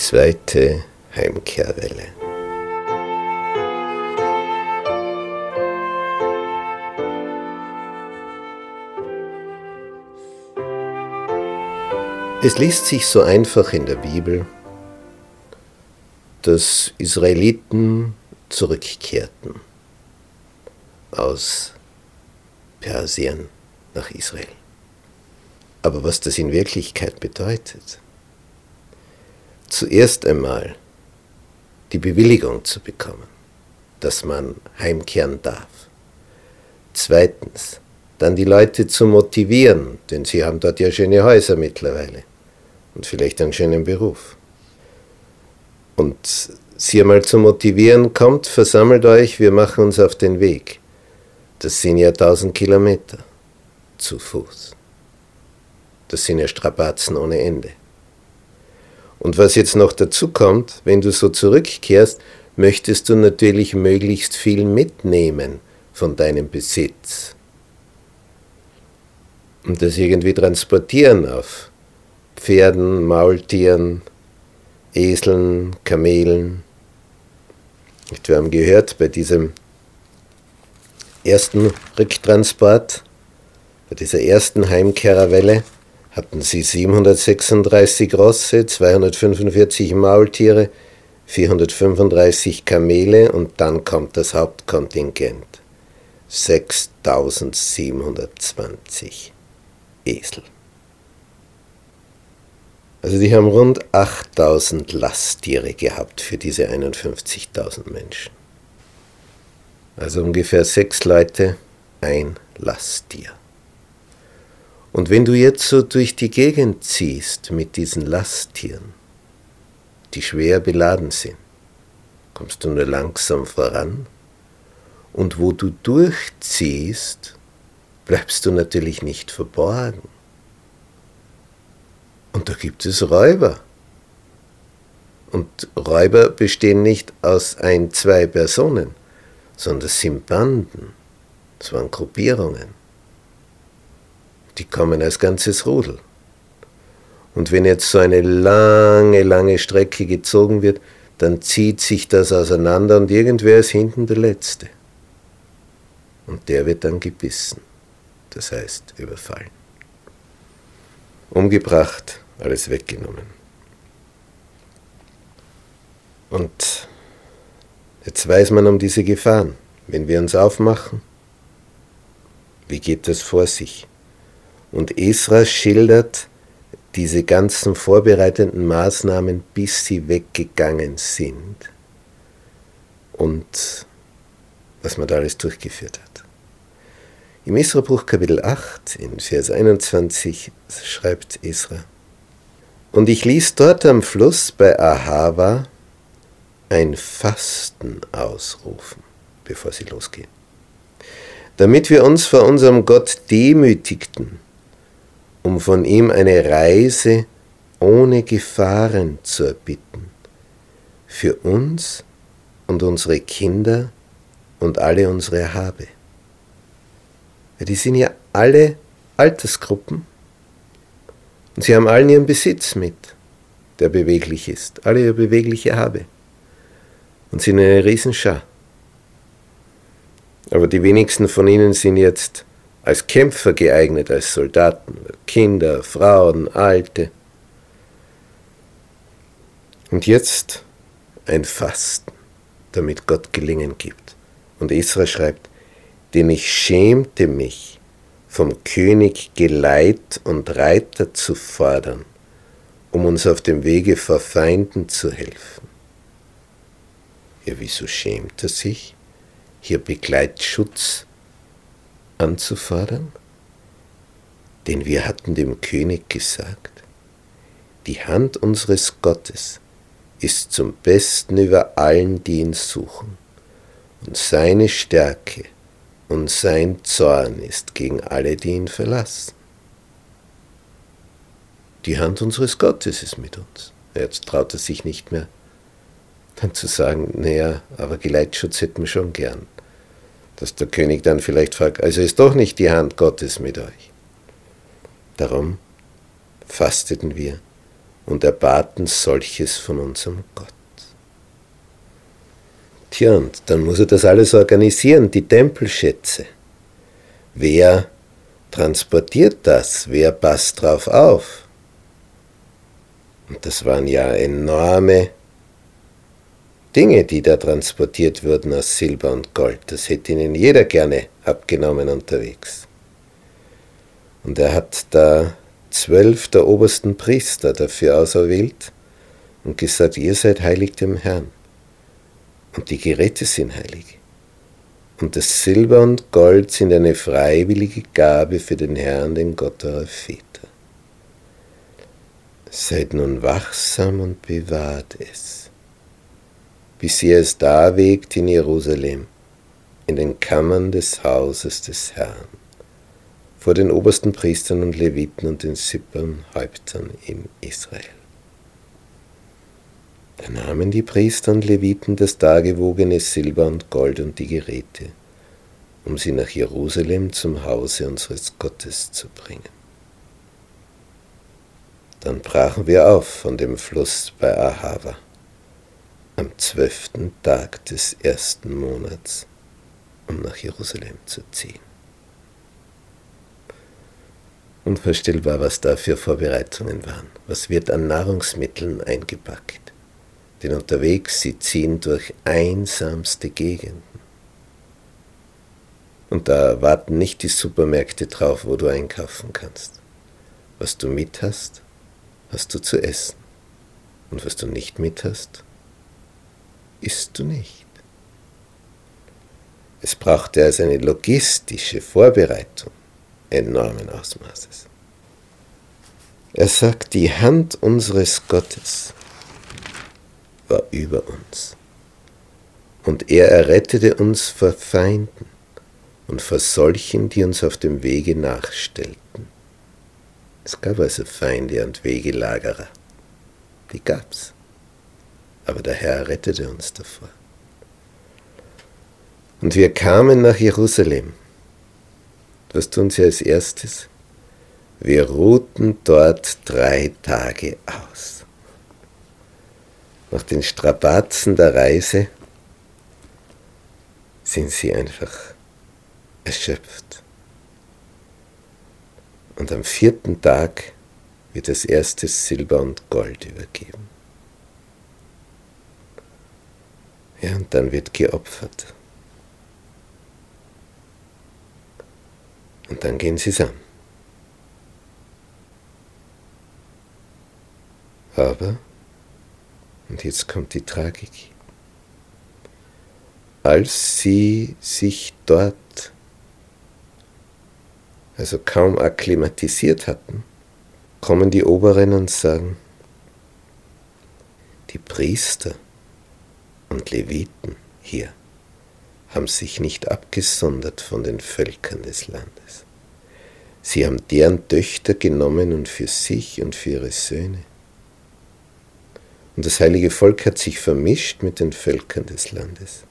zweite Heimkehrwelle. Es liest sich so einfach in der Bibel, dass Israeliten zurückkehrten aus Persien nach Israel. Aber was das in Wirklichkeit bedeutet, zuerst einmal die Bewilligung zu bekommen, dass man heimkehren darf. Zweitens, dann die Leute zu motivieren, denn sie haben dort ja schöne Häuser mittlerweile und vielleicht einen schönen Beruf. Und sie einmal zu motivieren, kommt, versammelt euch, wir machen uns auf den Weg. Das sind ja tausend Kilometer zu Fuß. Das sind ja Strapazen ohne Ende. Und was jetzt noch dazu kommt, wenn du so zurückkehrst, möchtest du natürlich möglichst viel mitnehmen von deinem Besitz. Und das irgendwie transportieren auf Pferden, Maultieren, Eseln, Kamelen. Wir haben gehört, bei diesem ersten Rücktransport, bei dieser ersten Heimkehrerwelle, hatten sie 736 Rosse, 245 Maultiere, 435 Kamele und dann kommt das Hauptkontingent. 6720 Esel. Also die haben rund 8000 Lasttiere gehabt für diese 51.000 Menschen. Also ungefähr sechs Leute, ein Lasttier. Und wenn du jetzt so durch die Gegend ziehst mit diesen Lasttieren, die schwer beladen sind, kommst du nur langsam voran. Und wo du durchziehst, bleibst du natürlich nicht verborgen. Und da gibt es Räuber. Und Räuber bestehen nicht aus ein, zwei Personen, sondern es sind Banden, es waren Gruppierungen die kommen als ganzes Rudel. Und wenn jetzt so eine lange, lange Strecke gezogen wird, dann zieht sich das auseinander und irgendwer ist hinten der Letzte. Und der wird dann gebissen, das heißt überfallen. Umgebracht, alles weggenommen. Und jetzt weiß man um diese Gefahren. Wenn wir uns aufmachen, wie geht das vor sich? Und Esra schildert diese ganzen vorbereitenden Maßnahmen, bis sie weggegangen sind. Und was man da alles durchgeführt hat. Im Esra-Buch Kapitel 8, in Vers 21, schreibt Esra, Und ich ließ dort am Fluss bei Ahava ein Fasten ausrufen, bevor sie losgehen, damit wir uns vor unserem Gott demütigten um von ihm eine Reise ohne Gefahren zu erbitten, für uns und unsere Kinder und alle unsere Habe. Die sind ja alle Altersgruppen und sie haben allen ihren Besitz mit, der beweglich ist, alle ihre bewegliche Habe und sind eine Riesenschar. Aber die wenigsten von ihnen sind jetzt als Kämpfer geeignet, als Soldaten, Kinder, Frauen, Alte. Und jetzt ein Fasten, damit Gott Gelingen gibt. Und Israel schreibt, denn ich schämte mich, vom König Geleit und Reiter zu fordern, um uns auf dem Wege vor Feinden zu helfen. Ja, wieso schämt er sich? Hier Begleitschutz anzufordern? Denn wir hatten dem König gesagt, die Hand unseres Gottes ist zum Besten über allen, die ihn suchen, und seine Stärke und sein Zorn ist gegen alle, die ihn verlassen. Die Hand unseres Gottes ist mit uns. Jetzt traut er sich nicht mehr, dann zu sagen, naja, aber Geleitschutz hätten wir schon gern dass der König dann vielleicht fragt, also ist doch nicht die Hand Gottes mit euch. Darum fasteten wir und erbaten solches von unserem Gott. Tja, und dann muss er das alles organisieren, die Tempelschätze. Wer transportiert das? Wer passt drauf auf? Und das waren ja enorme Dinge, die da transportiert wurden aus Silber und Gold. Das hätte ihnen jeder gerne abgenommen unterwegs. Und er hat da zwölf der obersten Priester dafür auserwählt und gesagt, ihr seid heilig dem Herrn. Und die Geräte sind heilig. Und das Silber und Gold sind eine freiwillige Gabe für den Herrn, den Gott eurer Väter. Seid nun wachsam und bewahrt es, bis ihr es darwegt in Jerusalem, in den Kammern des Hauses des Herrn, vor den obersten Priestern und Leviten und den Sippern Häuptern in Israel. Da nahmen die Priester und Leviten das dargewogene Silber und Gold und die Geräte, um sie nach Jerusalem zum Hause unseres Gottes zu bringen. Dann brachen wir auf von dem Fluss bei Ahava am zwölften Tag des ersten Monats, um nach Jerusalem zu ziehen. Unvorstellbar, was da für Vorbereitungen waren. Was wird an Nahrungsmitteln eingepackt? denn unterwegs sie ziehen durch einsamste Gegenden. Und da warten nicht die Supermärkte drauf, wo du einkaufen kannst. Was du mit hast, hast du zu essen. Und was du nicht mit hast, isst du nicht. Es brauchte also eine logistische Vorbereitung enormen Ausmaßes. Er sagt, die Hand unseres Gottes war über uns. Und er errettete uns vor Feinden und vor solchen, die uns auf dem Wege nachstellten. Es gab also Feinde und Wegelagerer. Die gab's. Aber der Herr rettete uns davor. Und wir kamen nach Jerusalem. Was tun sie als erstes? Wir ruhten dort drei Tage aus nach den Strapazen der Reise sind sie einfach erschöpft. Und am vierten Tag wird das erste Silber und Gold übergeben. Ja, und dann wird geopfert. Und dann gehen sie an. Aber und jetzt kommt die Tragik. Als sie sich dort, also kaum akklimatisiert hatten, kommen die Oberen und sagen, die Priester und Leviten hier haben sich nicht abgesondert von den Völkern des Landes. Sie haben deren Töchter genommen und für sich und für ihre Söhne und das heilige Volk hat sich vermischt mit den Völkern des Landes.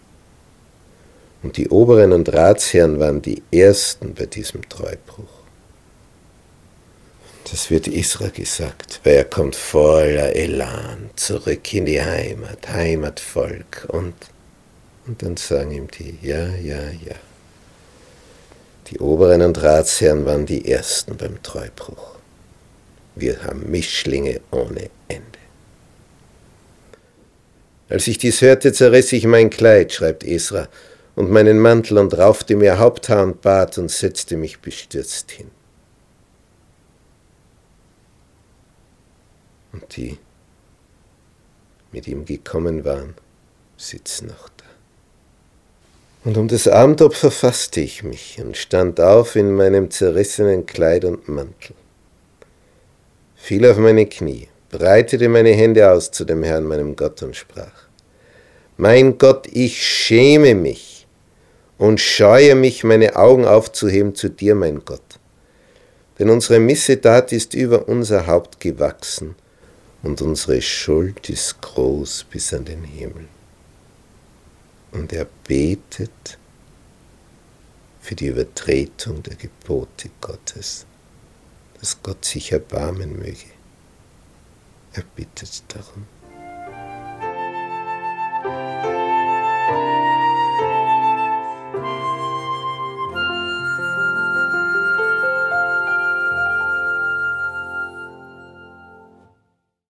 Und die Oberen und Ratsherren waren die Ersten bei diesem Treubruch. Das wird Isra gesagt, weil er kommt voller Elan zurück in die Heimat, Heimatvolk. Und, und dann sagen ihm die, ja, ja, ja. Die Oberen und Ratsherren waren die Ersten beim Treubruch. Wir haben Mischlinge ohne Ende. Als ich dies hörte, zerriss ich mein Kleid, schreibt Esra, und meinen Mantel und raufte mir Haupthaar und Bart und setzte mich bestürzt hin. Und die mit ihm gekommen waren, sitzen noch da. Und um das Abendopfer fasste ich mich und stand auf in meinem zerrissenen Kleid und Mantel, fiel auf meine Knie breitete meine Hände aus zu dem Herrn, meinem Gott, und sprach, Mein Gott, ich schäme mich und scheue mich, meine Augen aufzuheben zu dir, mein Gott. Denn unsere Missetat ist über unser Haupt gewachsen und unsere Schuld ist groß bis an den Himmel. Und er betet für die Übertretung der Gebote Gottes, dass Gott sich erbarmen möge er bittet darum.